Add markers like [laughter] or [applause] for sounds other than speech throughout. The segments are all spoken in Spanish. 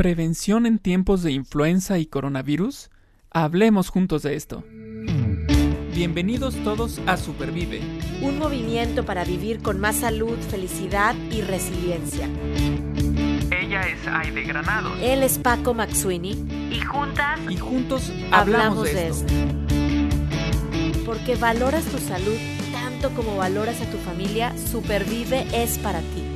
¿Prevención en tiempos de influenza y coronavirus? Hablemos juntos de esto. Bienvenidos todos a Supervive. Un movimiento para vivir con más salud, felicidad y resiliencia. Ella es Aide Granados. Él es Paco Maxuini. Y juntas. Y juntos hablamos, de, esto. Porque valoras tu salud tanto como valoras a tu familia, Supervive es para ti.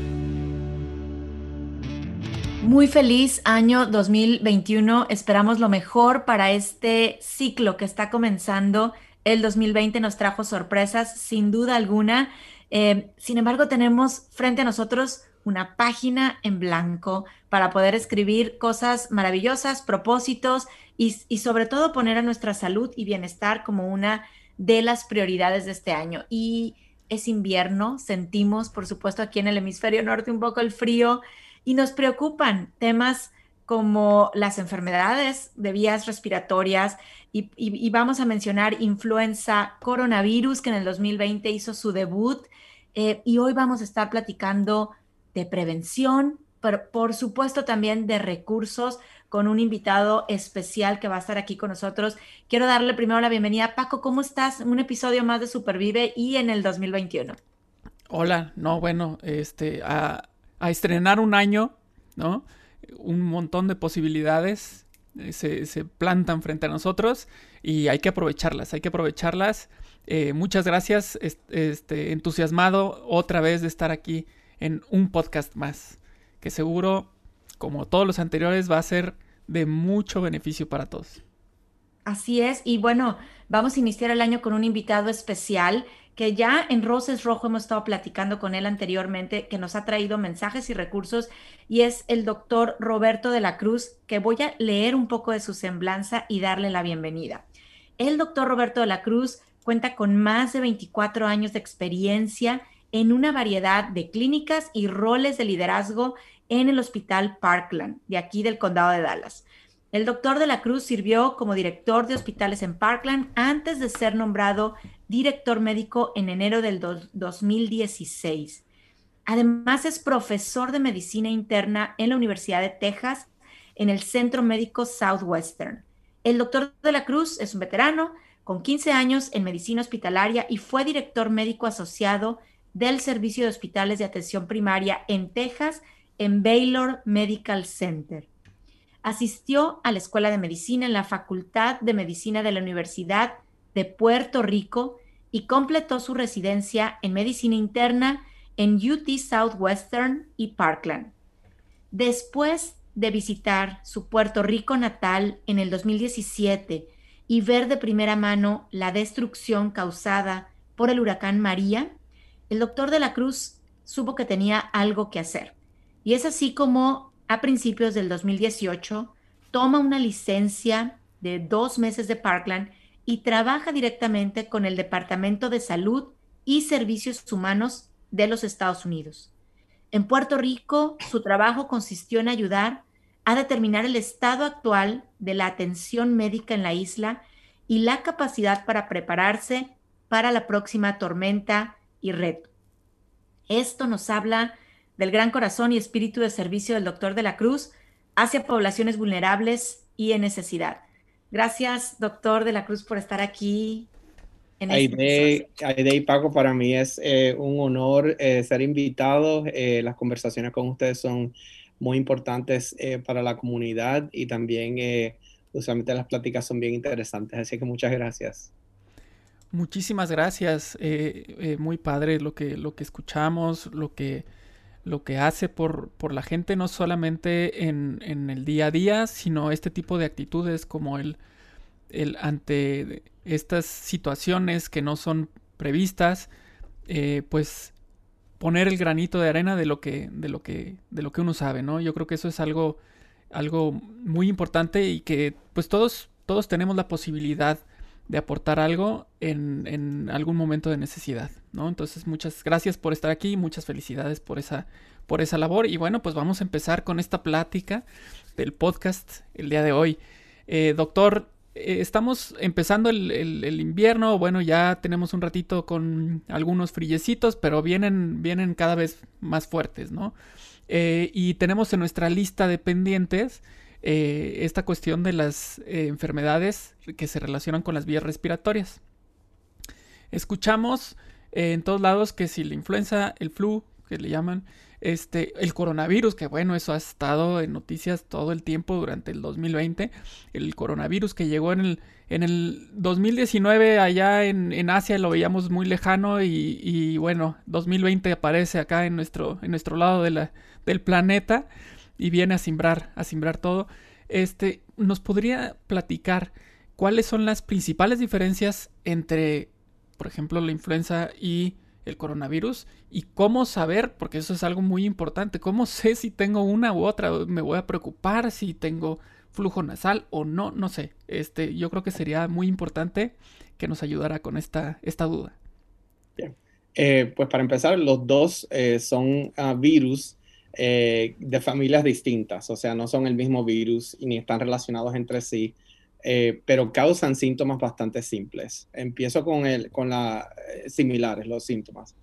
Muy feliz año 2021. Esperamos lo mejor para este ciclo que está comenzando. El 2020 nos trajo sorpresas, sin duda alguna. Eh, sin embargo, tenemos frente a nosotros una página en blanco para poder escribir cosas maravillosas, propósitos y, y, sobre todo poner a nuestra salud y bienestar como una de las prioridades de este año. Y es invierno, sentimos, por supuesto, aquí en el hemisferio norte un poco el frío y nos preocupan temas como las enfermedades de vías respiratorias y, vamos a mencionar influenza, coronavirus, que en el 2020 hizo su debut. Eh, y hoy vamos a estar platicando de prevención, pero por supuesto también de recursos con un invitado especial que va a estar aquí con nosotros. Quiero darle primero la bienvenida. Paco, ¿cómo estás? Un episodio más de Supervive y en el 2021. Hola, no, bueno, este, a estrenar un año, ¿no? Un montón de posibilidades eh, se, se, plantan frente a nosotros y hay que aprovecharlas, hay que aprovecharlas. Eh, muchas gracias, este, entusiasmado otra vez de estar aquí en un podcast más, que seguro, como todos los anteriores, va a ser de mucho beneficio para todos. Así es, y bueno, vamos a iniciar el año con un invitado especial que ya en Roses Rojo hemos estado platicando con él anteriormente, que nos ha traído mensajes y recursos, y es el doctor Roberto de la Cruz, que voy a leer un poco de su semblanza y darle la bienvenida. El doctor Roberto de la Cruz cuenta con más de 24 años de experiencia en una variedad de clínicas y roles de liderazgo en el Hospital Parkland, de aquí del condado de Dallas. El doctor de la Cruz sirvió como director de hospitales en Parkland antes de ser nombrado director médico en enero del 2016. Además es profesor de medicina interna en la Universidad de Texas en el Centro Médico Southwestern. El doctor de la Cruz es un veterano con 15 años en medicina hospitalaria y fue director médico asociado del Servicio de Hospitales de Atención Primaria en Texas en Baylor Medical Center. Asistió a la Escuela de Medicina en la Facultad de Medicina de la Universidad de Puerto Rico y completó su residencia en medicina interna en UT Southwestern y Parkland. Después de visitar su Puerto Rico natal en el 2017 y ver de primera mano la destrucción causada por el huracán María, el doctor de la Cruz supo que tenía algo que hacer. Y es así como a principios del 2018 toma una licencia de dos meses de Parkland y trabaja directamente con el Departamento de Salud y Servicios Humanos de los Estados Unidos. En Puerto Rico, su trabajo consistió en ayudar a determinar el estado actual de la atención médica en la isla y la capacidad para prepararse para la próxima tormenta y reto. Esto nos habla del gran corazón y espíritu de servicio del doctor de la Cruz hacia poblaciones vulnerables y en necesidad. Gracias, doctor de la Cruz, por estar aquí. En este Aide, y Paco, para mí es eh, un honor eh, ser invitado. Eh, las conversaciones con ustedes son muy importantes para la comunidad y también usualmente las pláticas son bien interesantes. Así que muchas gracias. Muchísimas gracias. muy padre lo que, lo que escuchamos, lo que lo que hace por, por la gente, no solamente en, en, el día a día, sino este tipo de actitudes como el, el ante estas situaciones que no son previstas, eh, pues poner el granito de arena de lo que, de lo que, de lo que uno sabe, ¿no? Yo creo que eso es algo, algo muy importante y que pues todos, todos tenemos la posibilidad de aportar algo en, en, algún momento de necesidad, ¿no? Entonces, muchas gracias por estar aquí, muchas felicidades por esa, por esa labor. Y bueno, pues vamos a empezar con esta plática del podcast el día de hoy. Eh, doctor, eh, estamos empezando el, el, invierno, bueno, ya tenemos un ratito con algunos frillecitos, pero vienen, vienen cada vez más fuertes, ¿no? y tenemos en nuestra lista de pendientes esta cuestión de las enfermedades que se relacionan con las vías respiratorias. Escuchamos en todos lados que si la influenza, el flu, que le llaman, este, el coronavirus, que bueno, eso ha estado en noticias todo el tiempo durante el 2020. El coronavirus que llegó en el, en el 2019 allá en, Asia lo veíamos muy lejano y, y, bueno, 2020 aparece acá en nuestro, en nuestro lado de la, del planeta y viene a simbrar, a simbrar todo. Este, ¿nos podría platicar cuáles son las principales diferencias entre, por ejemplo, la influenza y el coronavirus y cómo saber, porque eso es algo muy importante, cómo sé si tengo una u otra, me voy a preocupar si tengo flujo nasal o no, no sé. Este, yo creo que sería muy importante que nos ayudara con esta, esta duda. Bien. Eh, pues para empezar, los dos eh, son ah, virus eh, de familias distintas, o sea, no son el mismo virus y ni están relacionados entre sí. Eh, pero causan síntomas bastante simples. Empiezo con, el, con la, eh, similares los síntomas.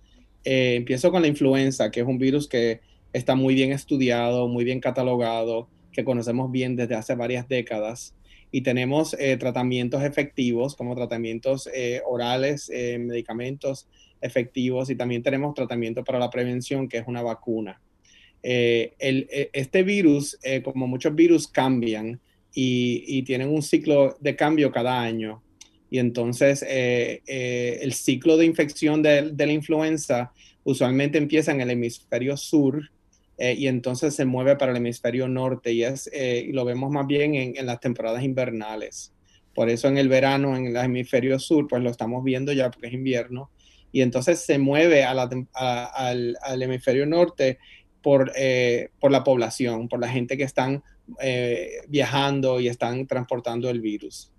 Eh, empiezo con la influenza, que es un virus que está muy bien estudiado, muy bien catalogado, que conocemos bien desde hace varias décadas. Y tenemos tratamientos efectivos, como tratamientos orales, medicamentos efectivos, y también tenemos tratamiento para la prevención, que es una vacuna. El, este virus, como muchos virus, cambian y, tienen un ciclo de cambio cada año. Y entonces eh, eh, el ciclo de infección de, la influenza usualmente empieza en el hemisferio sur eh, y entonces se mueve para el hemisferio norte y, es, lo vemos más bien en, las temporadas invernales. Por eso en el verano en el hemisferio sur pues lo estamos viendo ya porque es invierno y entonces se mueve al, hemisferio norte por, por la población, por la gente que están eh, viajando y están transportando el virus.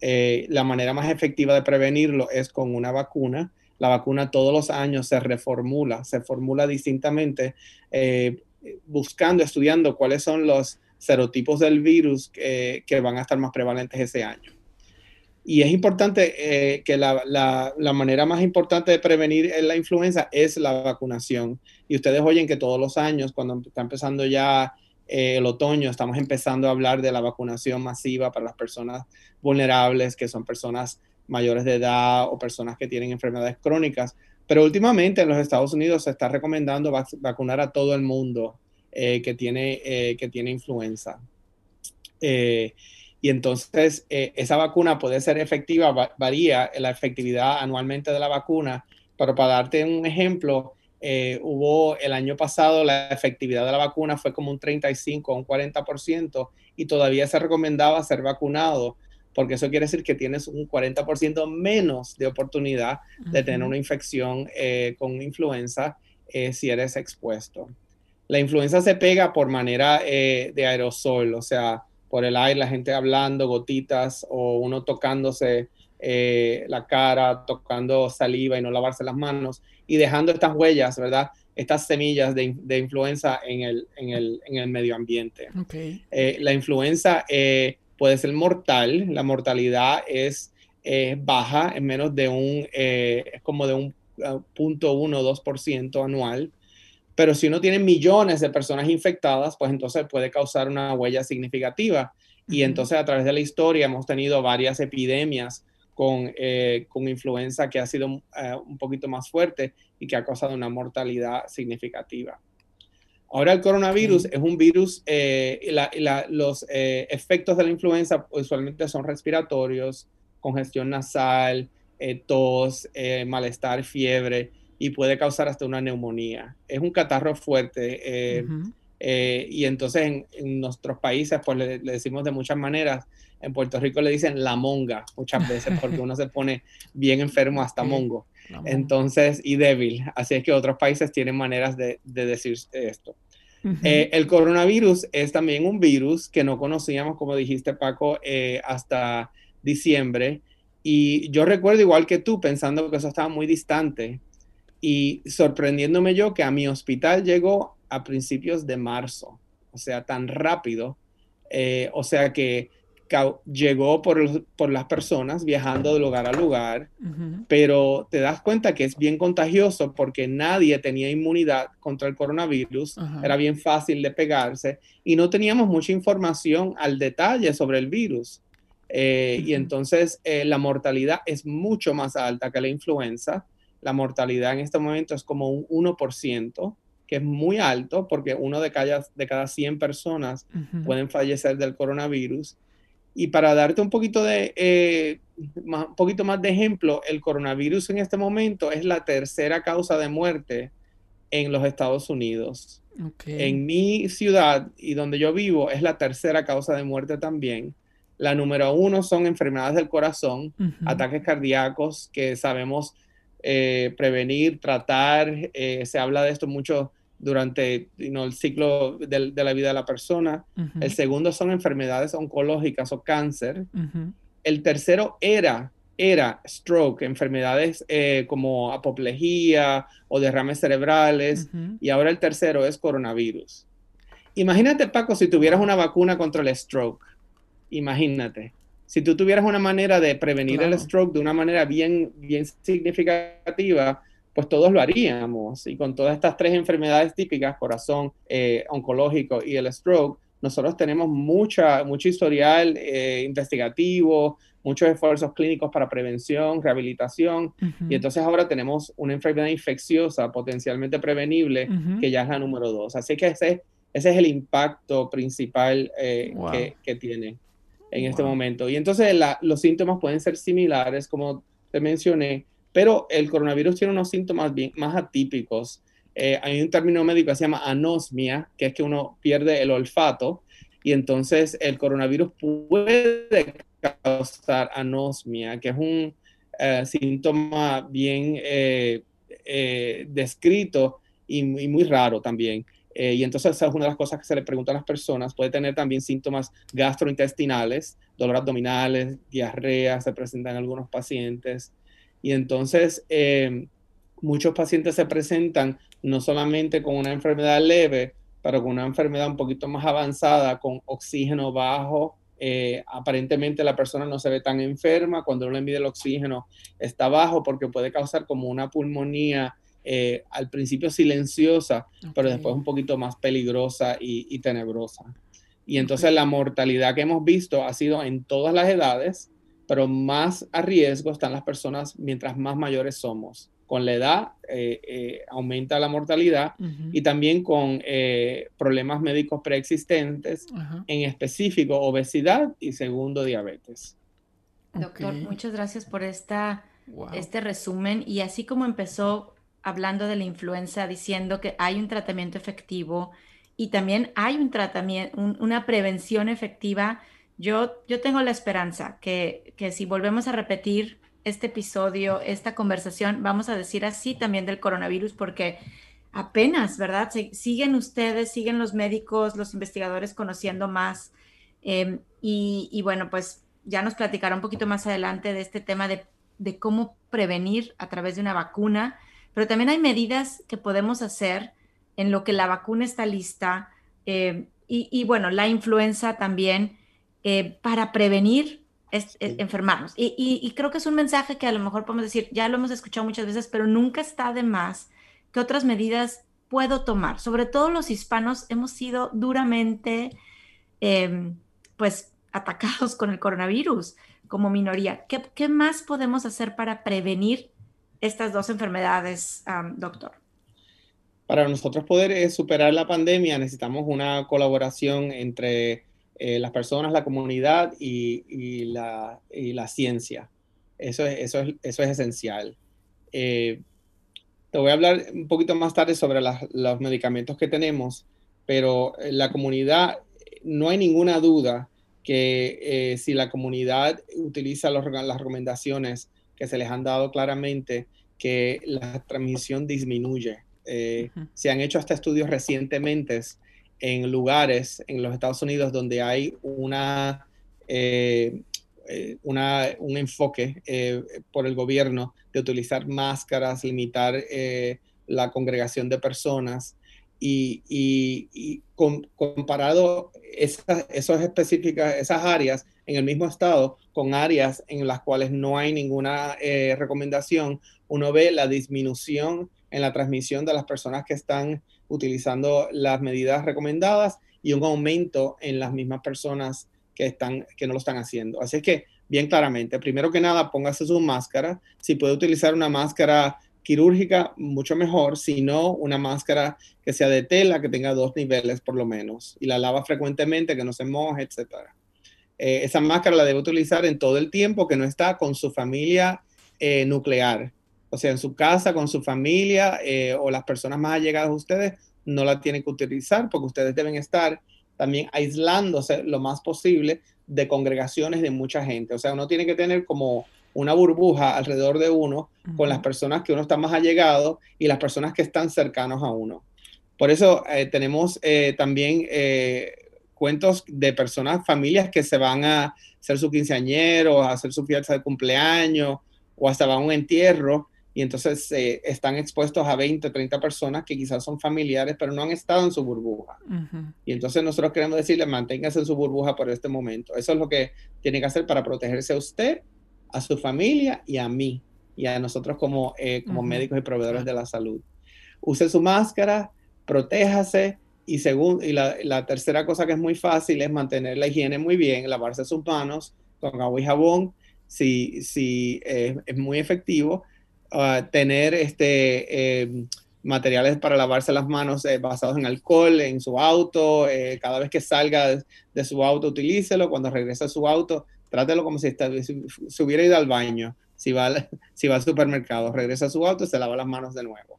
Eh, la manera más efectiva de prevenirlo es con una vacuna. La vacuna todos los años se reformula, se formula distintamente, eh, buscando, estudiando cuáles son los serotipos del virus que, van a estar más prevalentes ese año. Y es importante que la, la, manera más importante de prevenir la influenza es la vacunación. Y ustedes oyen que todos los años, cuando está empezando ya eh, el otoño estamos empezando a hablar de la vacunación masiva para las personas vulnerables, que son personas mayores de edad o personas que tienen enfermedades crónicas. Pero últimamente en los Estados Unidos se está recomendando vacunar a todo el mundo eh, que, tiene, eh, que tiene influenza. Y entonces esa vacuna puede ser efectiva, varía la efectividad anualmente de la vacuna, pero para darte un ejemplo, eh, hubo el año pasado la efectividad de la vacuna fue como un 35 o un 40% y todavía se recomendaba ser vacunado porque eso quiere decir que tienes un 40% menos de oportunidad de tener una infección eh, con influenza eh, si eres expuesto. La influenza se pega por manera de aerosol, o sea, por el aire, la gente hablando, gotitas o uno tocándose la cara, tocando saliva y no lavarse las manos y dejando estas huellas, ¿verdad? Estas semillas de, influenza en el, en, el, medio ambiente. Eh, la influenza eh, puede ser mortal, la mortalidad es baja, en menos de un, eh, es como de un punto uno, dos por ciento anual. Pero si uno tiene millones de personas infectadas, pues entonces puede causar una huella significativa. Y entonces a través de la historia hemos tenido varias epidemias con, eh, con influenza que ha sido eh, un poquito más fuerte y que ha causado una mortalidad significativa. Ahora el coronavirus es un virus, eh, los efectos de la influenza usualmente son respiratorios, congestión nasal, tos, malestar, fiebre y puede causar hasta una neumonía. Es un catarro fuerte y entonces en, nuestros países pues le, decimos de muchas maneras en Puerto Rico le dicen la monga muchas veces porque uno se pone bien enfermo hasta mongo. Entonces, y débil. Así es que otros países tienen maneras de, decir esto. Eh, el coronavirus es también un virus que no conocíamos, como dijiste Paco, eh, hasta diciembre. Y yo recuerdo igual que tú pensando que eso estaba muy distante y sorprendiéndome yo que a mi hospital llegó a principios de marzo, o sea, tan rápido. Eh, o sea que llegó por, por, las personas viajando de lugar a lugar, pero te das cuenta que es bien contagioso porque nadie tenía inmunidad contra el coronavirus, era bien fácil de pegarse y no teníamos mucha información al detalle sobre el virus. Eh, y entonces eh, la mortalidad es mucho más alta que la influenza. La mortalidad en este momento es como un 1%, que es muy alto porque uno de cada, de cada 100 personas pueden fallecer del coronavirus. Y para darte un poquito, de, eh, un poquito más de ejemplo, el coronavirus en este momento es la tercera causa de muerte en los Estados Unidos. En mi ciudad y donde yo vivo es la tercera causa de muerte también. La número uno son enfermedades del corazón, ataques cardíacos que sabemos eh, prevenir, tratar. Eh, se habla de esto mucho durante el ciclo de, la vida de la persona. El segundo son enfermedades oncológicas o cáncer. El tercero era, era stroke, enfermedades eh, como apoplejía o derrames cerebrales. Y ahora el tercero es coronavirus. Imagínate, Paco, si tuvieras una vacuna contra el stroke imagínate, si tú tuvieras una manera de prevenir el stroke de una manera bien, bien significativa, pues todos lo haríamos. Y con todas estas tres enfermedades típicas, corazón, eh, oncológico y el stroke, nosotros tenemos mucha, mucho historial eh, investigativo, muchos esfuerzos clínicos para prevención, rehabilitación, y entonces ahora tenemos una enfermedad infecciosa potencialmente prevenible, que ya es la número dos. Así que ese, ese es el impacto principal eh, que, que, tiene en este momento. Y entonces los síntomas pueden ser similares, como te mencioné, pero el coronavirus tiene unos síntomas bien, más atípicos. Eh, hay un término médico que se llama anosmia, que es que uno pierde el olfato, y entonces el coronavirus puede causar anosmia, que es un eh, síntoma bien eh, descrito y, y, muy raro también. Eh, y entonces esa es una de las cosas que se le pregunta a las personas. Puede tener también síntomas gastrointestinales, dolor abdominales, diarrea, se presentan en algunos pacientes. Y entonces eh, muchos pacientes se presentan no solamente con una enfermedad leve, pero con una enfermedad un poquito más avanzada, con oxígeno bajo. Eh, aparentemente la persona no se ve tan enferma, cuando uno le mide el oxígeno está bajo porque puede causar como una pulmonía eh, al principio silenciosa, pero después un poquito más peligrosa y, tenebrosa. Y entonces la mortalidad que hemos visto ha sido en todas las edades, pero más a riesgo están las personas mientras más mayores somos. Con la edad eh, eh, aumenta la mortalidad y también con problemas médicos preexistentes, en específico obesidad y segundo diabetes. Doctor, muchas gracias por esta, este resumen. Y así como empezó hablando de la influenza, diciendo que hay un tratamiento efectivo y también hay un tratamiento, una prevención efectiva. Yo, yo tengo la esperanza que, que si volvemos a repetir este episodio, esta conversación, vamos a decir así también del coronavirus, porque apenas, ¿verdad? siguen ustedes, siguen los médicos, los investigadores conociendo más. Em, y, y, bueno, pues ya nos platicará un poquito más adelante de este tema de, de cómo prevenir a través de una vacuna pero también hay medidas que podemos hacer en lo que la vacuna está lista eh, y, bueno, la influenza también eh, para prevenir enfermarnos. Y, creo que es un mensaje que a lo mejor podemos decir, ya lo hemos escuchado muchas veces, pero nunca está de más que otras medidas puedo tomar. Sobre todo los hispanos hemos sido duramente, em, pues, atacados con el coronavirus como minoría. ¿Qué, ¿Qué, más podemos hacer para prevenir estas dos enfermedades, doctor? Para nosotros poder eh, superar la pandemia necesitamos una colaboración entre eh, las personas, la comunidad y, la, ciencia. Eso es, eso eso es esencial. Eh, te voy a hablar un poquito más tarde sobre los medicamentos que tenemos, pero la comunidad, no hay ninguna duda que si la comunidad utiliza las recomendaciones que se les han dado claramente que la transmisión disminuye. Eh, se han hecho hasta estudios recientemente en lugares en los Estados Unidos donde hay una, eh, eh, un enfoque por el gobierno de utilizar máscaras, limitar la congregación de personas. Y, comparado esas, específicas, esas áreas en el mismo estado con áreas en las cuales no hay ninguna eh, recomendación, uno ve la disminución en la transmisión de las personas que están utilizando las medidas recomendadas y un aumento en las mismas personas que, están, que no lo están haciendo. Así que, bien claramente, primero que nada, póngase su máscara. Si puede utilizar una máscara quirúrgica, mucho mejor, si no, una máscara que sea de tela, que tenga dos niveles por lo menos, y la lava frecuentemente, que no se moje, etc. Eh, esa máscara la debe utilizar en todo el tiempo que no está con su familia eh, nuclear, o sea, en su casa, con su familia eh, o las personas más allegadas a ustedes, no la tienen que utilizar porque ustedes deben estar también aislándose lo más posible de congregaciones de mucha gente. O sea, uno tiene que tener como una burbuja alrededor de uno con las personas que uno está más allegado y las personas que están cercanos a uno. Por eso eh, tenemos eh, también eh, cuentos de personas, familias que se van a hacer su quinceañero, a hacer su fiesta de cumpleaños o hasta van a un entierro y entonces están expuestos a 20, 30 personas que quizás son familiares, pero no han estado en su burbuja. Y entonces nosotros queremos decirle, manténgase en su burbuja por este momento. Eso es lo que tiene que hacer para protegerse a usted a su familia y a mí y a nosotros como, eh, como médicos y proveedores de la salud. Use su máscara, protéjase y, según, y la, tercera cosa que es muy fácil es mantener la higiene muy bien, lavarse sus manos con agua y jabón, si, si eh, es muy efectivo. Ah, tener este, em, materiales para lavarse las manos eh, basados en alcohol en su auto, cada vez que salga de, de, su auto, utilícelo, cuando regrese a su auto, trátelo como si, se hubiera ido al baño, si va, al, [laughs] si va al supermercado, regresa a su auto y se lava las manos de nuevo.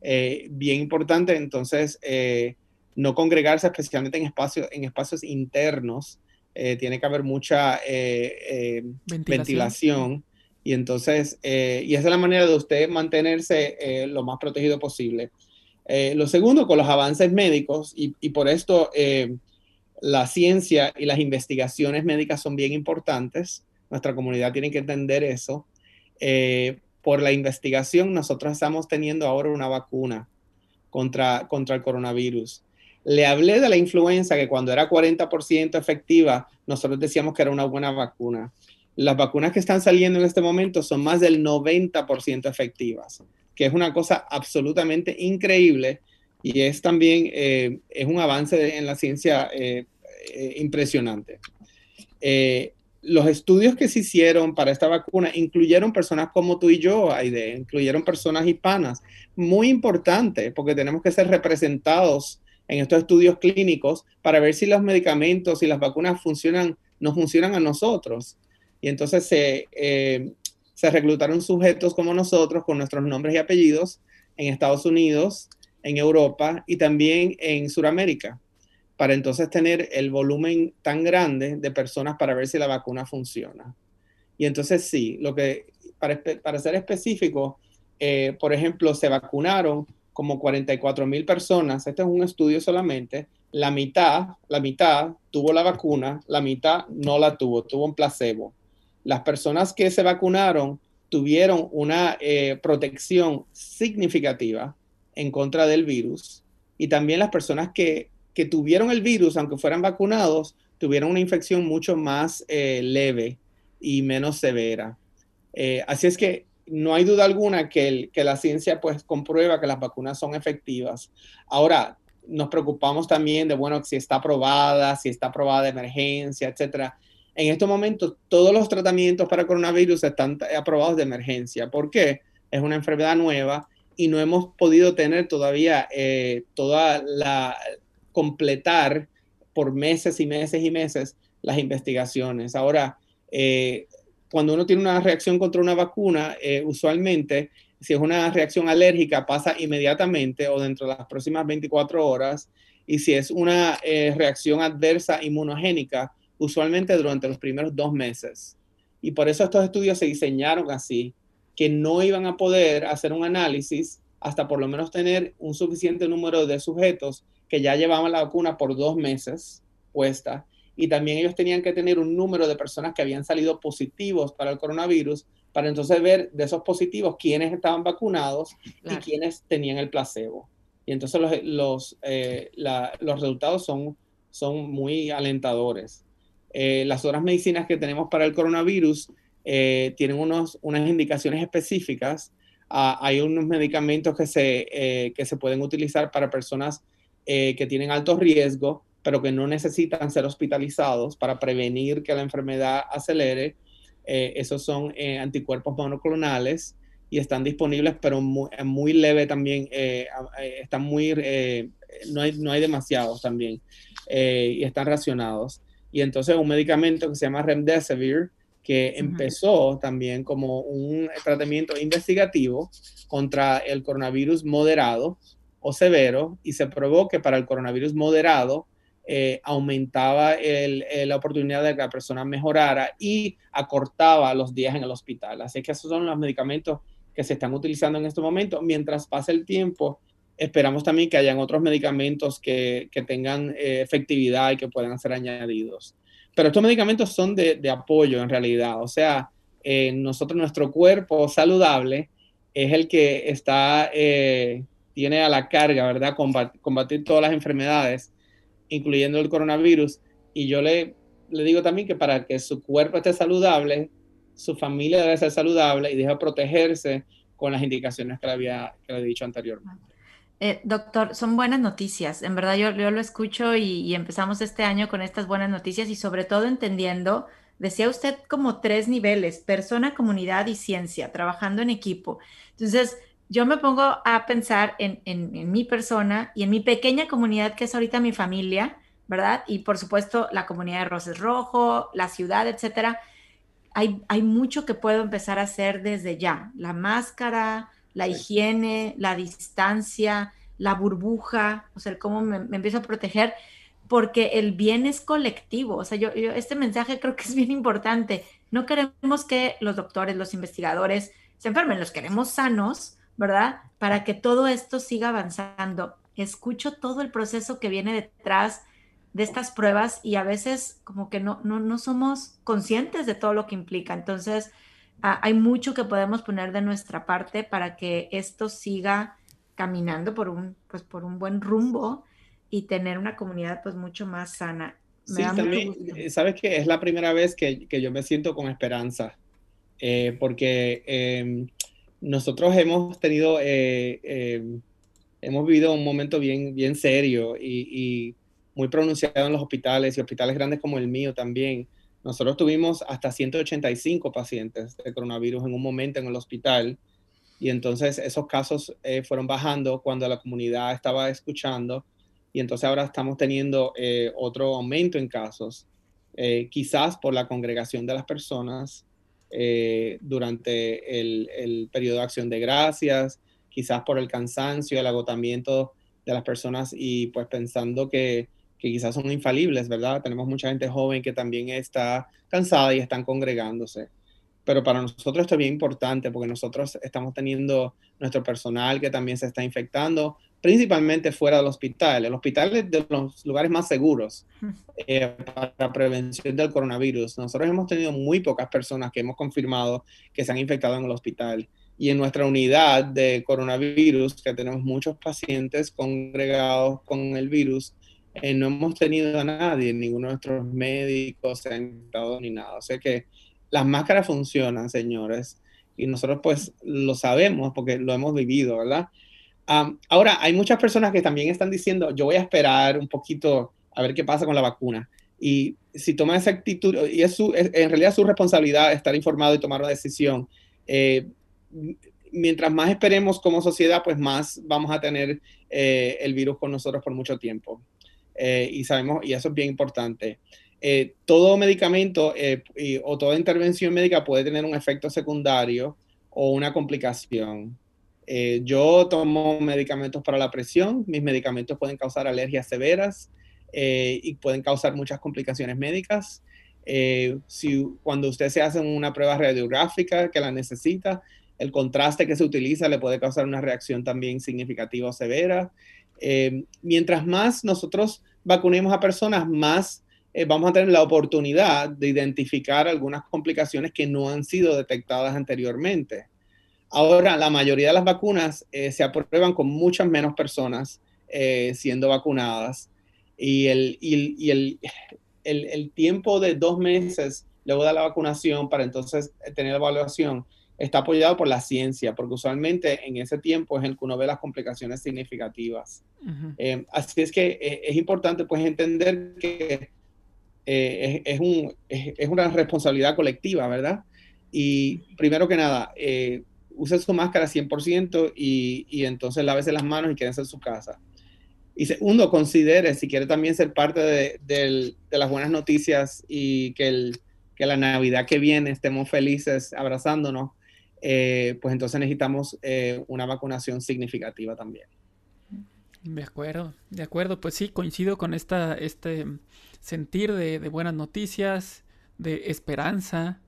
Eh, bien importante, entonces, eh, no congregarse especialmente en espacios, en espacios internos. Eh, tiene que haber mucha ventilación. Y entonces, y esa es la manera de usted mantenerse lo más protegido posible. lo segundo, con los avances médicos, y, y por esto la ciencia y las investigaciones médicas son bien importantes. Nuestra comunidad tiene que entender eso. Eh, por la investigación, nosotros estamos teniendo ahora una vacuna contra, contra el coronavirus. Le hablé de la influenza que cuando era 40% efectiva, nosotros decíamos que era una buena vacuna. Las vacunas que están saliendo en este momento son más del 90% efectivas, que es una cosa absolutamente increíble y es también eh, es un avance en la ciencia eh, eh, impresionante. Eh, los estudios que se hicieron para esta vacuna incluyeron personas como tú y yo, Aide, incluyeron personas hispanas. Muy importante, porque tenemos que ser representados en estos estudios clínicos para ver si los medicamentos y las vacunas funcionan, no funcionan a nosotros. Y entonces se, eh, se reclutaron sujetos como nosotros, con nuestros nombres y apellidos, en Estados Unidos, en Europa y también en Sudamérica para entonces tener el volumen tan grande de personas para ver si la vacuna funciona. Y entonces sí, lo que, para, ser específico, eh, por ejemplo, se vacunaron como 44 mil personas, este es un estudio solamente, la mitad, la mitad tuvo la vacuna, la mitad no la tuvo, tuvo un placebo. Las personas que se vacunaron tuvieron una eh, protección significativa en contra del virus y también las personas que que tuvieron el virus, aunque fueran vacunados, tuvieron una infección mucho más eh, leve y menos severa. Eh, así es que no hay duda alguna que, que, la ciencia pues comprueba que las vacunas son efectivas. Ahora, nos preocupamos también de, bueno, si está aprobada, si está aprobada de emergencia, etcétera. En estos momentos, todos los tratamientos para coronavirus están aprobados de emergencia. ¿Por qué? Es una enfermedad nueva y no hemos podido tener todavía eh, toda la, completar por meses y meses y meses las investigaciones. Ahora, eh, cuando uno tiene una reacción contra una vacuna, eh, usualmente, si es una reacción alérgica, pasa inmediatamente o dentro de las próximas 24 horas. Y si es una eh, reacción adversa inmunogénica, usualmente durante los primeros dos meses. Y por eso estos estudios se diseñaron así, que no iban a poder hacer un análisis hasta por lo menos tener un suficiente número de sujetos que ya llevaban la vacuna por dos meses puesta y también ellos tenían que tener un número de personas que habían salido positivos para el coronavirus para entonces ver de esos positivos quiénes estaban vacunados y quiénes tenían el placebo. Y entonces los, los, los resultados son, son muy alentadores. las otras medicinas que tenemos para el coronavirus tienen unos, unas indicaciones específicas Ah, hay unos medicamentos que se, eh, que se pueden utilizar para personas eh, que tienen alto riesgo, pero que no necesitan ser hospitalizados para prevenir que la enfermedad acelere. Eh, esos son anticuerpos monoclonales y están disponibles, pero muy, muy leve también, están muy, no, hay, no hay demasiados también, y están racionados. Y entonces un medicamento que se llama Remdesivir, que empezó también como un tratamiento investigativo contra el coronavirus moderado o severo y se probó que para el coronavirus moderado eh, aumentaba la oportunidad de que la persona mejorara y acortaba los días en el hospital. Así que esos son los medicamentos que se están utilizando en este momento. Mientras pasa el tiempo, esperamos también que hayan otros medicamentos que, tengan eh, efectividad y que puedan ser añadidos. Pero estos medicamentos son de, apoyo en realidad. O sea, eh, nosotros, nuestro cuerpo saludable es el que está, eh, tiene a la carga, ¿verdad? Combatir, todas las enfermedades, incluyendo el coronavirus. Y yo le, le digo también que para que su cuerpo esté saludable, su familia debe ser saludable y debe protegerse con las indicaciones que le había que le he dicho anteriormente. Eh, doctor, son buenas noticias. En verdad yo, yo lo escucho y, empezamos este año con estas buenas noticias y sobre todo entendiendo, decía usted como tres niveles, persona, comunidad y ciencia, trabajando en equipo. Entonces, yo me pongo a pensar en, en, mi persona y en mi pequeña comunidad que es ahorita mi familia, ¿verdad? Y por supuesto la comunidad de Roses Rojo, la ciudad, etcétera. Hay, hay mucho que puedo empezar a hacer desde ya. La máscara, la higiene, la distancia, la burbuja, o sea, cómo me, empiezo a proteger, porque el bien es colectivo. O sea, yo, este mensaje creo que es bien importante. No queremos que los doctores, los investigadores se enfermen, los queremos sanos, ¿verdad? Para que todo esto siga avanzando. Escucho todo el proceso que viene detrás de estas pruebas y a veces como que no, no, no somos conscientes de todo lo que implica. Entonces, hay mucho que podemos poner de nuestra parte para que esto siga caminando por un, pues, por un buen rumbo y tener una comunidad pues mucho más sana. sí, también, eh, sabes que es la primera vez que, que yo me siento con esperanza, eh, porque em, nosotros hemos tenido, eh, em, hemos vivido un momento bien, bien serio y, muy pronunciado en los hospitales y hospitales grandes como el mío también. Nosotros tuvimos hasta 185 pacientes de coronavirus en un momento en el hospital y entonces esos casos eh, fueron bajando cuando la comunidad estaba escuchando y entonces ahora estamos teniendo eh, otro aumento en casos, quizás por la congregación de las personas durante el, el, periodo de acción de gracias, quizás por el cansancio, el agotamiento de las personas y pues pensando que que quizás son infalibles, ¿verdad? Tenemos mucha gente joven que también está cansada y están congregándose. Pero para nosotros esto es bien importante porque nosotros estamos teniendo nuestro personal que también se está infectando, principalmente fuera del hospital. El hospital es de los lugares más seguros eh, para prevención del coronavirus. Nosotros hemos tenido muy pocas personas que hemos confirmado que se han infectado en el hospital. Y en nuestra unidad de coronavirus, que tenemos muchos pacientes congregados con el virus, eh, no hemos tenido a nadie, ninguno de nuestros médicos se ha infectado ni nada. O sea que las máscaras funcionan, señores, y nosotros pues lo sabemos porque lo hemos vivido, ¿verdad? Ahora, hay muchas personas que también están diciendo, yo voy a esperar un poquito a ver qué pasa con la vacuna. Y si toma esa actitud, y es, su, en realidad su responsabilidad estar informado y tomar una decisión, eh, mientras más esperemos como sociedad, pues más vamos a tener eh, el virus con nosotros por mucho tiempo. Eh, y sabemos, y eso es bien importante. Eh, todo medicamento eh, o toda intervención médica puede tener un efecto secundario o una complicación. Yo tomo medicamentos para la presión, mis medicamentos pueden causar alergias severas y pueden causar muchas complicaciones médicas. si cuando usted se hace una prueba radiográfica que la necesita, el contraste que se utiliza le puede causar una reacción también significativa o severa. Eh, mientras más nosotros vacunemos a personas, más eh, vamos a tener la oportunidad de identificar algunas complicaciones que no han sido detectadas anteriormente. Ahora, la mayoría de las vacunas eh, se aprueban con muchas menos personas eh, siendo vacunadas. Y, el, y, el, el, el, tiempo de dos meses luego de la vacunación para entonces tener la evaluación está apoyado por la ciencia, porque usualmente en ese tiempo es el que uno ve las complicaciones significativas. Eh, así es que eh, es importante pues entender que eh, es, un, es, una responsabilidad colectiva, ¿verdad? Y primero que nada, use su máscara 100% y, y entonces lávese las manos y quédese en su casa. Y segundo, considere si quiere también ser parte de, de las buenas noticias y que, el, que la Navidad que viene estemos felices abrazándonos eh, pues entonces necesitamos eh, una vacunación significativa también. De acuerdo, de acuerdo, pues sí, coincido con esta, este sentir de, buenas noticias, de esperanza,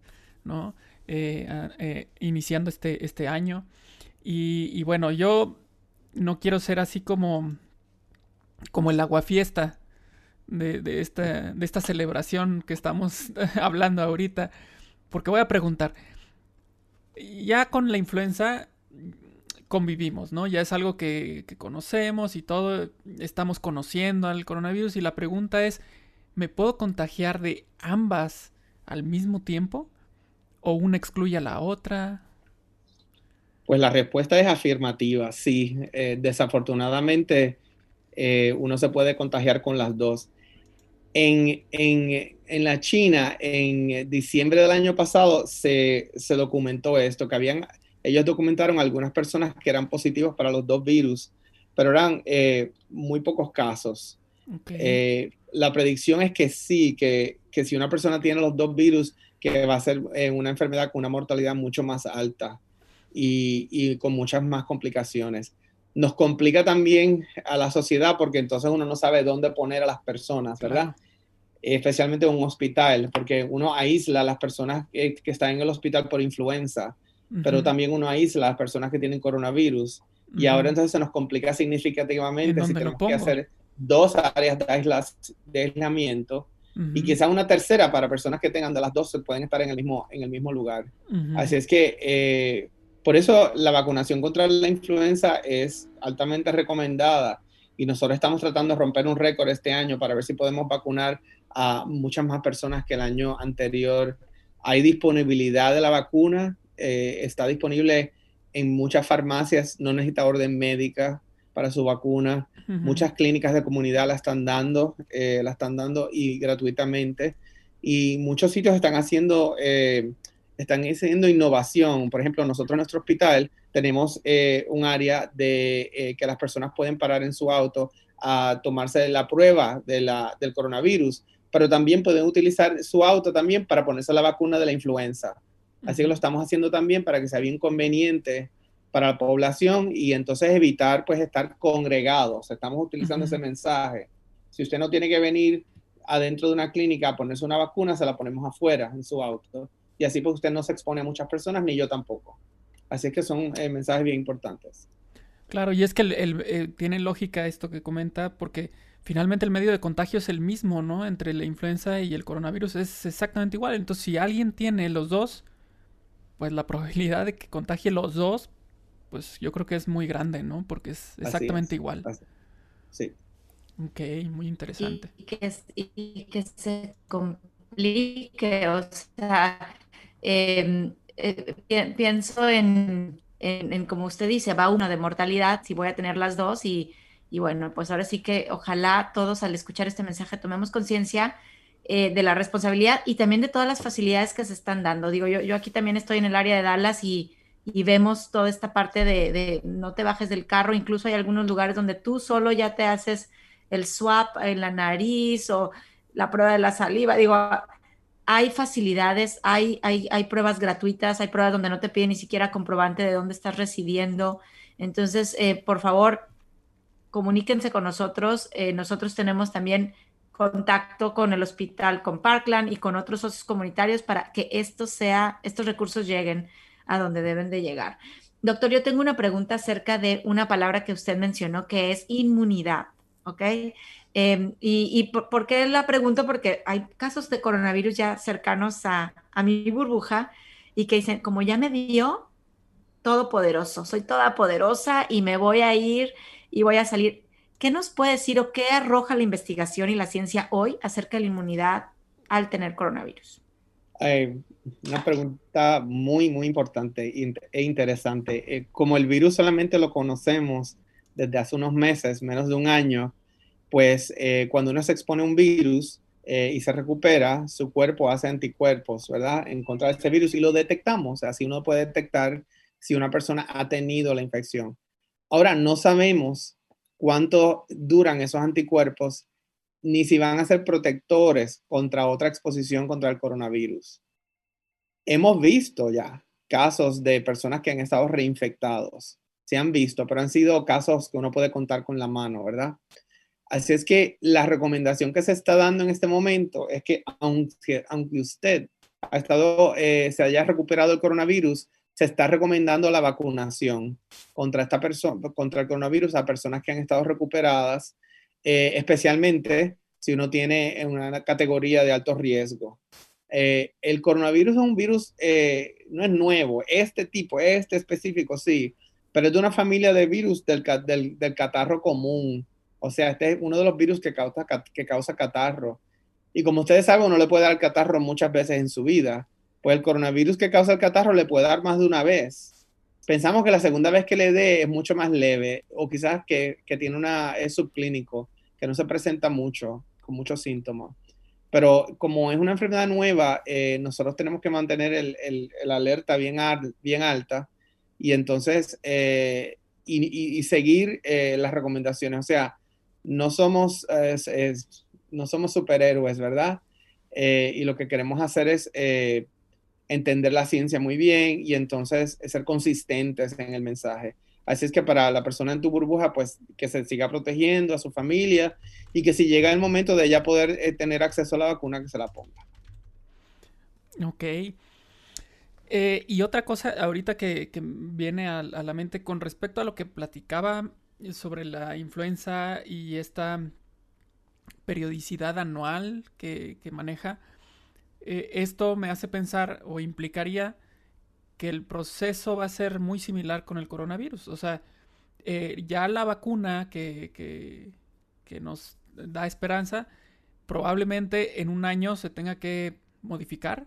¿no? Eh, iniciando este, este año. Y, bueno, yo no quiero ser así como, como el aguafiesta de, de, esta, de esta celebración que estamos [laughs] hablando ahorita, porque voy a preguntar, ya con la influenza convivimos, ¿no? Ya es algo que, conocemos y todo, estamos conociendo al coronavirus y la pregunta es, ¿me puedo contagiar de ambas al mismo tiempo? ¿O una excluye a la otra? Pues la respuesta es afirmativa, sí. Eh, desafortunadamente, eh, uno se puede contagiar con las dos. En, en, la China, en diciembre del año pasado, se, documentó esto, que habían, ellos documentaron algunas personas que eran positivas para los dos virus, pero eran eh, muy pocos casos. La predicción es que sí, que, si una persona tiene los dos virus, que va a ser eh, una enfermedad con una mortalidad mucho más alta y, y con muchas más complicaciones. Nos complica también a la sociedad porque entonces uno no sabe dónde poner a las personas, ¿verdad? Especialmente en un hospital, porque uno aísla a las personas que, están en el hospital por influenza, pero también uno aísla a las personas que tienen coronavirus. Y ahora entonces se nos complica significativamente si tenemos que hacer dos áreas de, aislamiento y quizá una tercera para personas que tengan de las dos pueden estar en el mismo, en el mismo lugar. Así es que eh, por eso la vacunación contra la influenza es altamente recomendada y nosotros estamos tratando de romper un récord este año para ver si podemos vacunar a muchas más personas que el año anterior. Hay disponibilidad de la vacuna, eh, está disponible en muchas farmacias, no necesita orden médica para su vacuna. Muchas clínicas de comunidad la están dando, eh, la están dando y gratuitamente. Y muchos sitios están haciendo eh, están haciendo innovación. Por ejemplo, nosotros en nuestro hospital tenemos eh, un área de que las personas pueden parar en su auto a tomarse la prueba de la, del coronavirus, pero también pueden utilizar su auto también para ponerse la vacuna de la influenza. Así que lo estamos haciendo también para que sea bien conveniente para la población y entonces evitar pues estar congregados. Estamos utilizando ese mensaje. Si usted no tiene que venir adentro de una clínica a ponerse una vacuna, se la ponemos afuera en su auto y así pues usted no se expone a muchas personas ni yo tampoco. Así es que son eh, mensajes bien importantes. Claro, y es que el, eh, tiene lógica esto que comenta porque finalmente el medio de contagio es el mismo, ¿no? Entre la influenza y el coronavirus es exactamente igual. Entonces, si alguien tiene los dos, pues la probabilidad de que contagie los dos, pues yo creo que es muy grande, ¿no? Porque es exactamente igual. Sí. Ok, muy interesante. Y que, y que se complique, o sea, Em, eh, pienso en, como usted dice, va uno de mortalidad, si voy a tener las dos y, bueno, pues ahora sí que ojalá todos al escuchar este mensaje tomemos conciencia eh, de la responsabilidad y también de todas las facilidades que se están dando. Digo, yo, yo aquí también estoy en el área de Dallas y, vemos toda esta parte de, de, no te bajes del carro, incluso hay algunos lugares donde tú solo ya te haces el swap en la nariz o la prueba de la saliva. Digo, hay facilidades, hay, hay, hay, pruebas gratuitas, hay pruebas donde no te piden ni siquiera comprobante de dónde estás residiendo. Entonces, eh, por favor, comuníquense con nosotros. Eh, nosotros tenemos también contacto con el hospital, con Parkland y con otros socios comunitarios para que esto sea, estos recursos lleguen a donde deben de llegar. Doctor, yo tengo una pregunta acerca de una palabra que usted mencionó que es inmunidad, ¿ok? Em, y, por, qué la pregunto? Porque hay casos de coronavirus ya cercanos a, mi burbuja y que dicen, como ya me dio, todopoderoso, soy toda poderosa y me voy a ir y voy a salir. ¿qué nos puede decir o qué arroja la investigación y la ciencia hoy acerca de la inmunidad al tener coronavirus? Una pregunta muy, muy importante e interesante. Eh, como el virus solamente lo conocemos desde hace unos meses, menos de un año, pues eh, cuando uno se expone a un virus eh, y se recupera, su cuerpo hace anticuerpos, ¿verdad? En contra de este virus y lo detectamos. Así uno puede detectar si una persona ha tenido la infección. Ahora, no sabemos cuánto duran esos anticuerpos ni si van a ser protectores contra otra exposición contra el coronavirus. Hemos visto ya casos de personas que han estado reinfectados. Se han visto, pero han sido casos que uno puede contar con la mano, ¿verdad? Así es que la recomendación que se está dando en este momento es que aunque, aunque usted ha estado, eh, se haya recuperado el coronavirus, se está recomendando la vacunación contra esta persona, contra el coronavirus a personas que han estado recuperadas eh, especialmente si uno tiene una categoría de alto riesgo. Eh, el coronavirus es un virus, eh, no es nuevo, este tipo, este específico, sí, pero es de una familia de virus del, del, catarro común. O sea, este es uno de los virus que causa, que causa catarro. Y como ustedes saben, uno le puede dar catarro muchas veces en su vida. Pues el coronavirus que causa el catarro le puede dar más de una vez. Pensamos que la segunda vez que le dé es mucho más leve o quizás que, que tiene una, es subclínico que no se presenta mucho, con muchos síntomas. Pero como es una enfermedad nueva, eh, nosotros tenemos que mantener el, el, alerta bien, bien alta y entonces eh, y, y, seguir eh, las recomendaciones. O sea, no somos, no somos superhéroes, ¿verdad? y lo que queremos hacer es entender la ciencia muy bien y entonces ser consistentes en el mensaje. Así es que para la persona en tu burbuja, pues que se siga protegiendo a su familia y que si llega el momento de ella poder eh, tener acceso a la vacuna, que se la ponga. Ok. Eh, y otra cosa ahorita que, viene a, la mente con respecto a lo que platicaba sobre la influenza y esta periodicidad anual que, maneja, eh, esto me hace pensar o implicaría que el proceso va a ser muy similar con el coronavirus. O sea, eh, ya la vacuna que, que, nos da esperanza, probablemente en un año se tenga que modificar.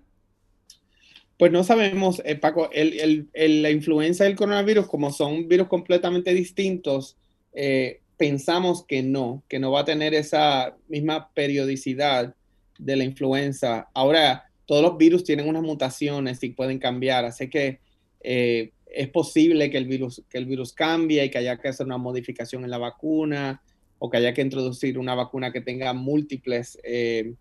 Pues no sabemos, eh, Paco, la influenza del coronavirus, como son virus completamente distintos, eh, pensamos que no, que no va a tener esa misma periodicidad de la influenza. Ahora, todos los virus tienen unas mutaciones y pueden cambiar, así que eh, es posible que el, virus, que el virus cambie y que haya que hacer una modificación en la vacuna o que haya que introducir una vacuna que tenga múltiples, eh,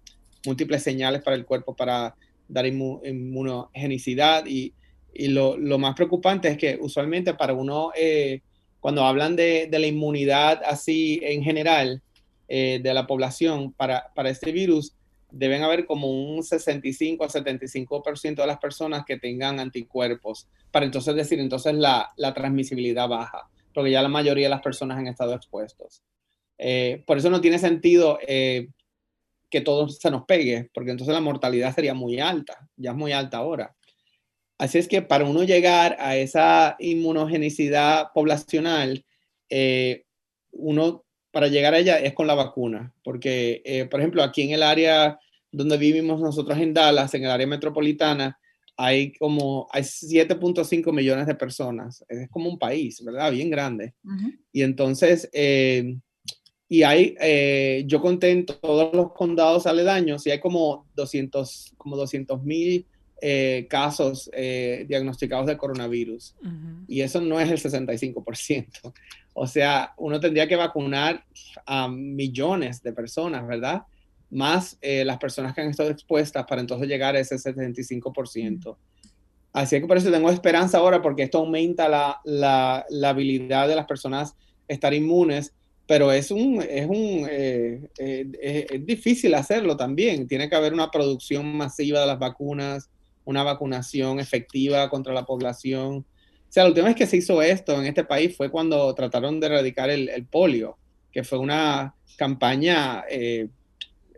múltiples señales para el cuerpo para dar inmunogenicidad. Y, y lo, lo, más preocupante es que usualmente para uno, eh, cuando hablan de, de, la inmunidad así en general de la población para, para este virus, deben haber como un 65 a 75% de las personas que tengan anticuerpos, para entonces decir, entonces la, la transmisibilidad baja, porque ya la mayoría de las personas han estado expuestos. Eh, por eso no tiene sentido eh, que todo se nos pegue, porque entonces la mortalidad sería muy alta, ya es muy alta ahora. Así es que para uno llegar a esa inmunogenicidad poblacional, eh, uno para llegar a ella es con la vacuna, porque, eh, por ejemplo, aquí en el área donde vivimos nosotros en Dallas, en el área metropolitana, hay como hay 7.5 millones de personas. Es como un país, ¿verdad? Bien grande. Y entonces, eh, y hay, eh, yo conté en todos los condados aledaños y hay como 200 como 200 mil casos diagnosticados de coronavirus. Y eso no es el 65%. O sea, uno tendría que vacunar a millones de personas, ¿verdad? Más eh, las personas que han estado expuestas para entonces llegar a ese 75%. Así que por eso tengo esperanza ahora porque esto aumenta la, la, la habilidad de las personas estar inmunes, pero es un, es un, eh, eh, es difícil hacerlo también. Tiene que haber una producción masiva de las vacunas, una vacunación efectiva contra la población sea, la última vez que se hizo esto en este país fue cuando trataron de erradicar el, polio, que fue una campaña eh,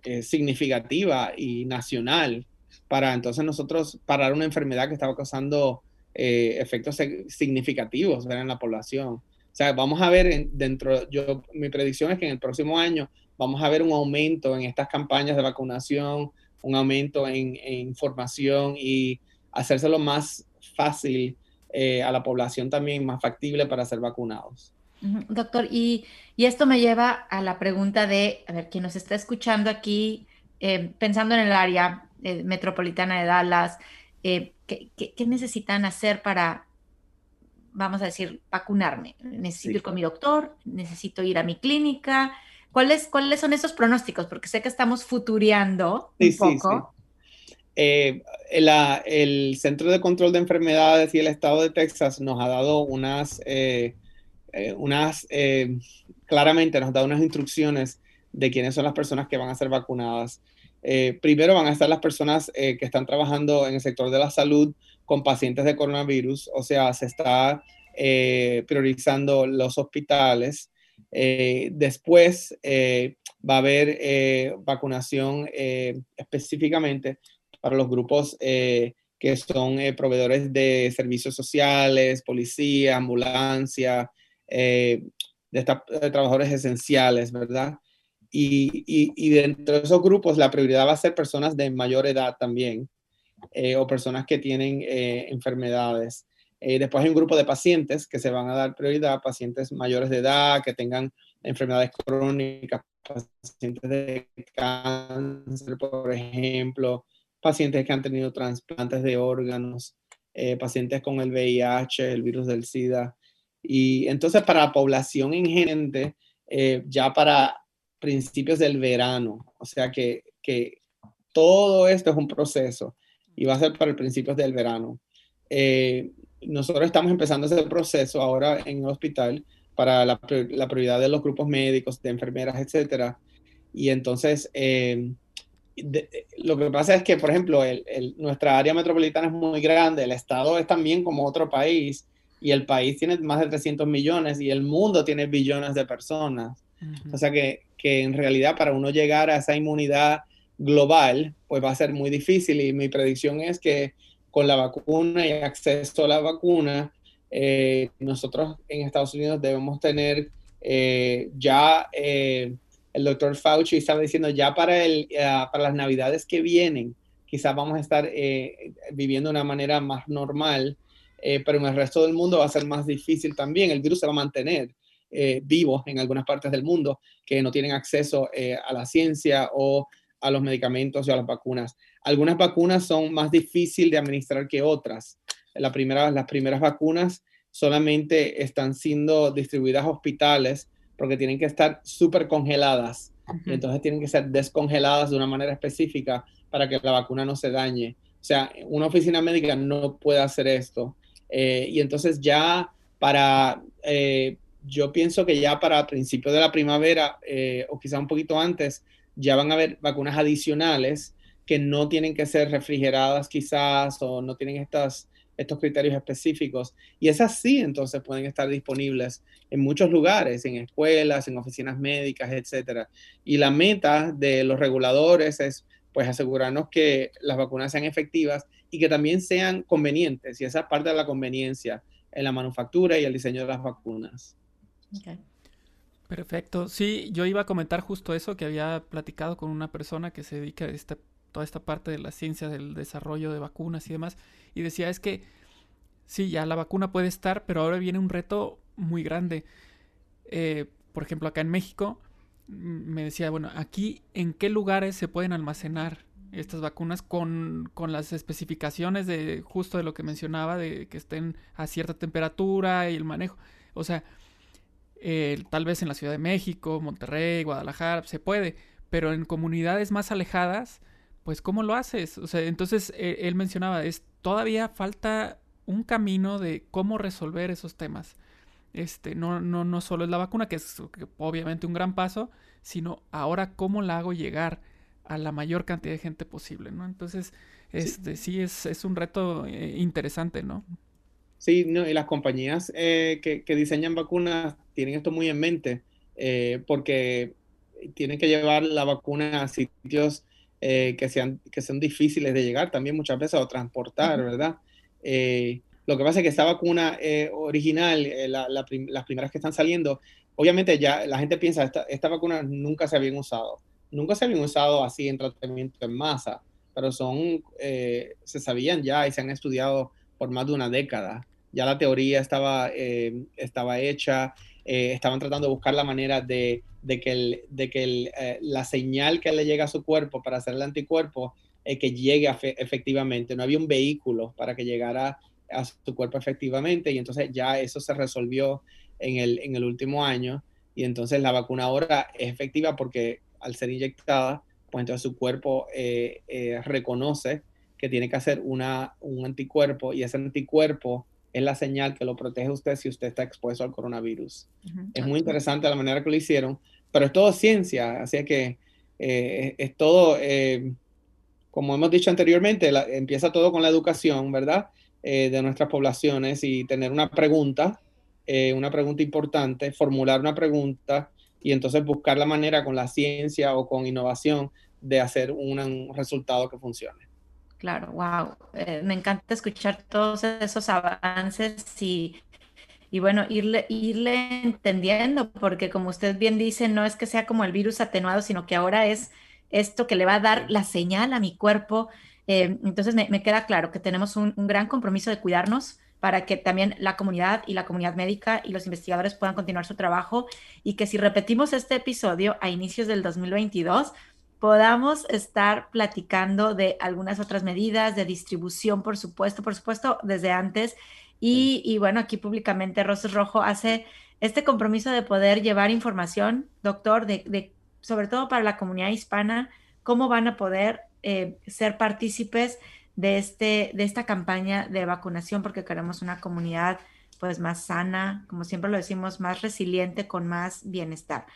eh, significativa y nacional para entonces nosotros parar una enfermedad que estaba causando eh, efectos significativos en la población. O sea, vamos a ver dentro, yo, mi predicción es que en el próximo año vamos a ver un aumento en estas campañas de vacunación, un aumento en, información y hacérselo más fácil eh, a la población también, más factible para ser vacunados. Doctor, y, esto me lleva a la pregunta de, a ver, quien nos está escuchando aquí, eh, pensando en el área eh, metropolitana de Dallas, ¿qué, necesitan hacer para, vamos a decir, vacunarme? ¿Necesito ir con mi doctor? ¿Necesito ir a mi clínica? ¿Cuáles, ¿Cuáles son esos pronósticos? Porque sé que estamos futureando un poco. Eh, el Centro de Control de Enfermedades y el Estado de Texas nos ha dado unas, eh, eh, unas claramente nos dado unas instrucciones de quiénes son las personas que van a ser vacunadas. primero van a estar las personas que están trabajando en el sector de la salud con pacientes de coronavirus, o sea, se está priorizando los hospitales, eh, después eh, va a haber eh, vacunación específicamente para los grupos que son proveedores de servicios sociales, policía, ambulancia, de, trabajadores esenciales, ¿verdad? Y, y, dentro de esos grupos la prioridad va a ser personas de mayor edad también o personas que tienen enfermedades. Eh, después hay un grupo de pacientes que se van a dar prioridad, pacientes mayores de edad, que tengan enfermedades crónicas, pacientes de cáncer, por ejemplo, pacientes que han tenido trasplantes de órganos, eh, pacientes con el VIH, el virus del SIDA. Y entonces para la población en gente, eh, ya para principios del verano, o sea que, que, todo esto es un proceso y va a ser para principios del verano. Eh, nosotros estamos empezando ese proceso ahora en el hospital para la, prioridad de los grupos médicos, de enfermeras, etcétera. Y entonces, eh, lo que pasa es que, por ejemplo, nuestra área metropolitana es muy grande, el estado es también como otro país, y el país tiene más de 300 millones y el mundo tiene billones de personas. O sea que, que en realidad para uno llegar a esa inmunidad global, pues va a ser muy difícil y mi predicción es que con la vacuna y acceso a la vacuna, eh, nosotros en Estados Unidos debemos tener eh, ya, eh, el doctor Fauci estaba diciendo, ya para, el, para las navidades que vienen, quizás vamos a estar viviendo de una manera más normal, pero en el resto del mundo va a ser más difícil también. El virus se va a mantener vivo en algunas partes del mundo que no tienen acceso a la ciencia o a los medicamentos y a las vacunas. Algunas vacunas son más difíciles de administrar que otras. La primera, las primeras vacunas solamente están siendo distribuidas a hospitales porque tienen que estar súper congeladas. y entonces tienen que ser descongeladas de una manera específica para que la vacuna no se dañe. O sea, una oficina médica no puede hacer esto. Eh, y entonces ya para, eh, yo pienso que ya para principios de la primavera eh, o quizá un poquito antes, ya van a haber vacunas adicionales que no tienen que ser refrigeradas quizás o no tienen estas, estos criterios específicos. Y esas sí, entonces pueden estar disponibles en muchos lugares, en escuelas, en oficinas médicas, etc. Y la meta de los reguladores es pues asegurarnos que las vacunas sean efectivas y que también sean convenientes. Y esa es parte de la conveniencia en la manufactura y el diseño de las vacunas. Perfecto. Sí, yo iba a comentar justo eso, que había platicado con una persona que se dedica a esta, toda esta parte de la ciencia del desarrollo de vacunas y demás, y decía es que sí, ya la vacuna puede estar, pero ahora viene un reto muy grande. Eh, por ejemplo, acá en México, me decía, bueno, aquí en qué lugares se pueden almacenar estas vacunas con, con, las especificaciones de justo de lo que mencionaba, de que estén a cierta temperatura y el manejo. O sea, tal vez en la Ciudad de México, Monterrey, Guadalajara, se puede, pero en comunidades más alejadas, pues ¿cómo lo haces? O sea, entonces e, él mencionaba, es todavía falta un camino de cómo resolver esos temas. Este, no, no, no solo es la vacuna, que es obviamente un gran paso, sino ahora cómo la hago llegar a la mayor cantidad de gente posible, ¿no? Entonces, este, sí, es, es, un reto eh, interesante, ¿no? Sí, no, y las compañías eh, que, que, diseñan vacunas tienen esto muy en mente, eh, porque tienen que llevar la vacuna a sitios eh, que, sean, que sean difíciles de llegar también muchas veces o transportar, ¿verdad? Lo que pasa es que esta vacuna eh, original, eh, las primeras que están saliendo, obviamente ya la gente piensa, esta, esta vacuna nunca se habían usado. Nunca se habían usado así en tratamiento en masa, pero son, eh, se sabían ya y se han estudiado por más de una década. Ya la teoría estaba, estaba hecha, estaban tratando de buscar la manera de, de que, el, de que el, la señal que le llega a su cuerpo para hacer el anticuerpo que llegue efectivamente. No había un vehículo para que llegara a su cuerpo efectivamente y entonces ya eso se resolvió en el, en el último año y entonces la vacuna ahora es efectiva porque al ser inyectada, pues entonces su cuerpo eh, eh, reconoce que tiene que hacer una, un anticuerpo y ese anticuerpo es la señal que lo protege a usted si usted está expuesto al coronavirus. Es muy interesante la manera que lo hicieron, pero es todo ciencia, así que eh, es todo, como hemos dicho anteriormente, empieza todo con la educación, ¿verdad? Eh, de nuestras poblaciones y tener una pregunta, eh, una pregunta importante, formular una pregunta y entonces buscar la manera con la ciencia o con innovación de hacer un, resultado que funcione. Claro, wow. Eh, me encanta escuchar todos esos avances y, y bueno, irle, irle entendiendo, porque como usted bien dice, no es que sea como el virus atenuado, sino que ahora es esto que le va a dar la señal a mi cuerpo eh, entonces me, queda claro que tenemos un, gran compromiso de cuidarnos para que también la comunidad y la comunidad médica y los investigadores puedan continuar su trabajo y que si repetimos este episodio a inicios del 2022, podamos estar platicando de algunas otras medidas de distribución, por supuesto, por supuesto, desde antes. Y, bueno, aquí públicamente Roses Rojo hace este compromiso de poder llevar información, doctor, de, sobre todo para la comunidad hispana, cómo van a poder eh, ser partícipes de, este, de esta campaña de vacunación porque queremos una comunidad pues más sana, como siempre lo decimos, más resiliente, con más bienestar.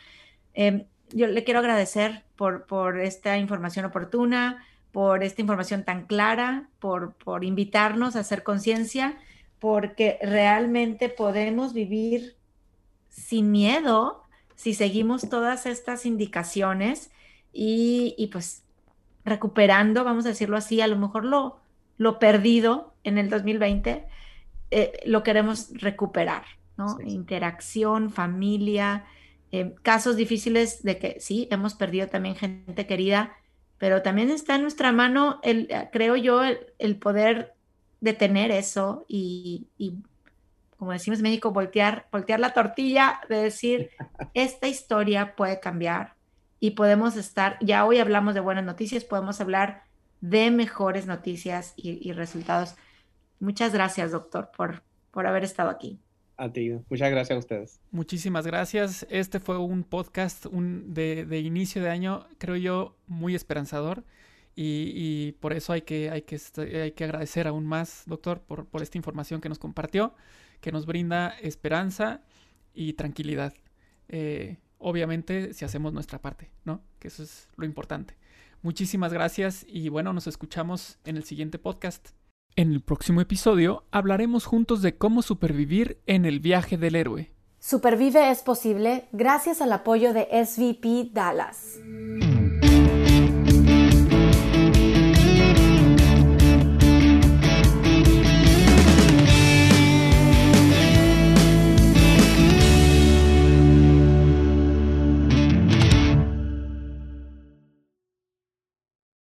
Em, yo le quiero agradecer por, por esta información oportuna, por esta información tan clara, por, por invitarnos a hacer conciencia, porque realmente podemos vivir sin miedo si seguimos todas estas indicaciones y, y pues recuperando, vamos a decirlo así, a lo mejor lo, lo perdido en el 2020, eh, lo queremos recuperar, ¿no? Interacción, familia, eh, casos difíciles de que sí, hemos perdido también gente querida, pero también está en nuestra mano, el, creo yo, el, poder detener eso y, y, como decimos en México, voltear, voltear la tortilla, de decir, [laughs] esta historia puede cambiar, y podemos estar, ya hoy hablamos de buenas noticias, podemos hablar de mejores noticias y, resultados. Muchas gracias, doctor, por, por haber estado aquí. A ti, muchas gracias a ustedes. Muchísimas gracias. Este fue un podcast de, inicio de año, creo yo, muy esperanzador. Y, por eso hay que, hay, que, hay que agradecer aún más, doctor, por, por esta información que nos compartió, que nos brinda esperanza y tranquilidad. Eh, obviamente si hacemos nuestra parte, ¿no? Que eso es lo importante. Muchísimas gracias y bueno, nos escuchamos en el siguiente podcast. En el próximo episodio hablaremos juntos de cómo supervivir en el viaje del héroe. Supervive es posible gracias al apoyo de SVP Dallas.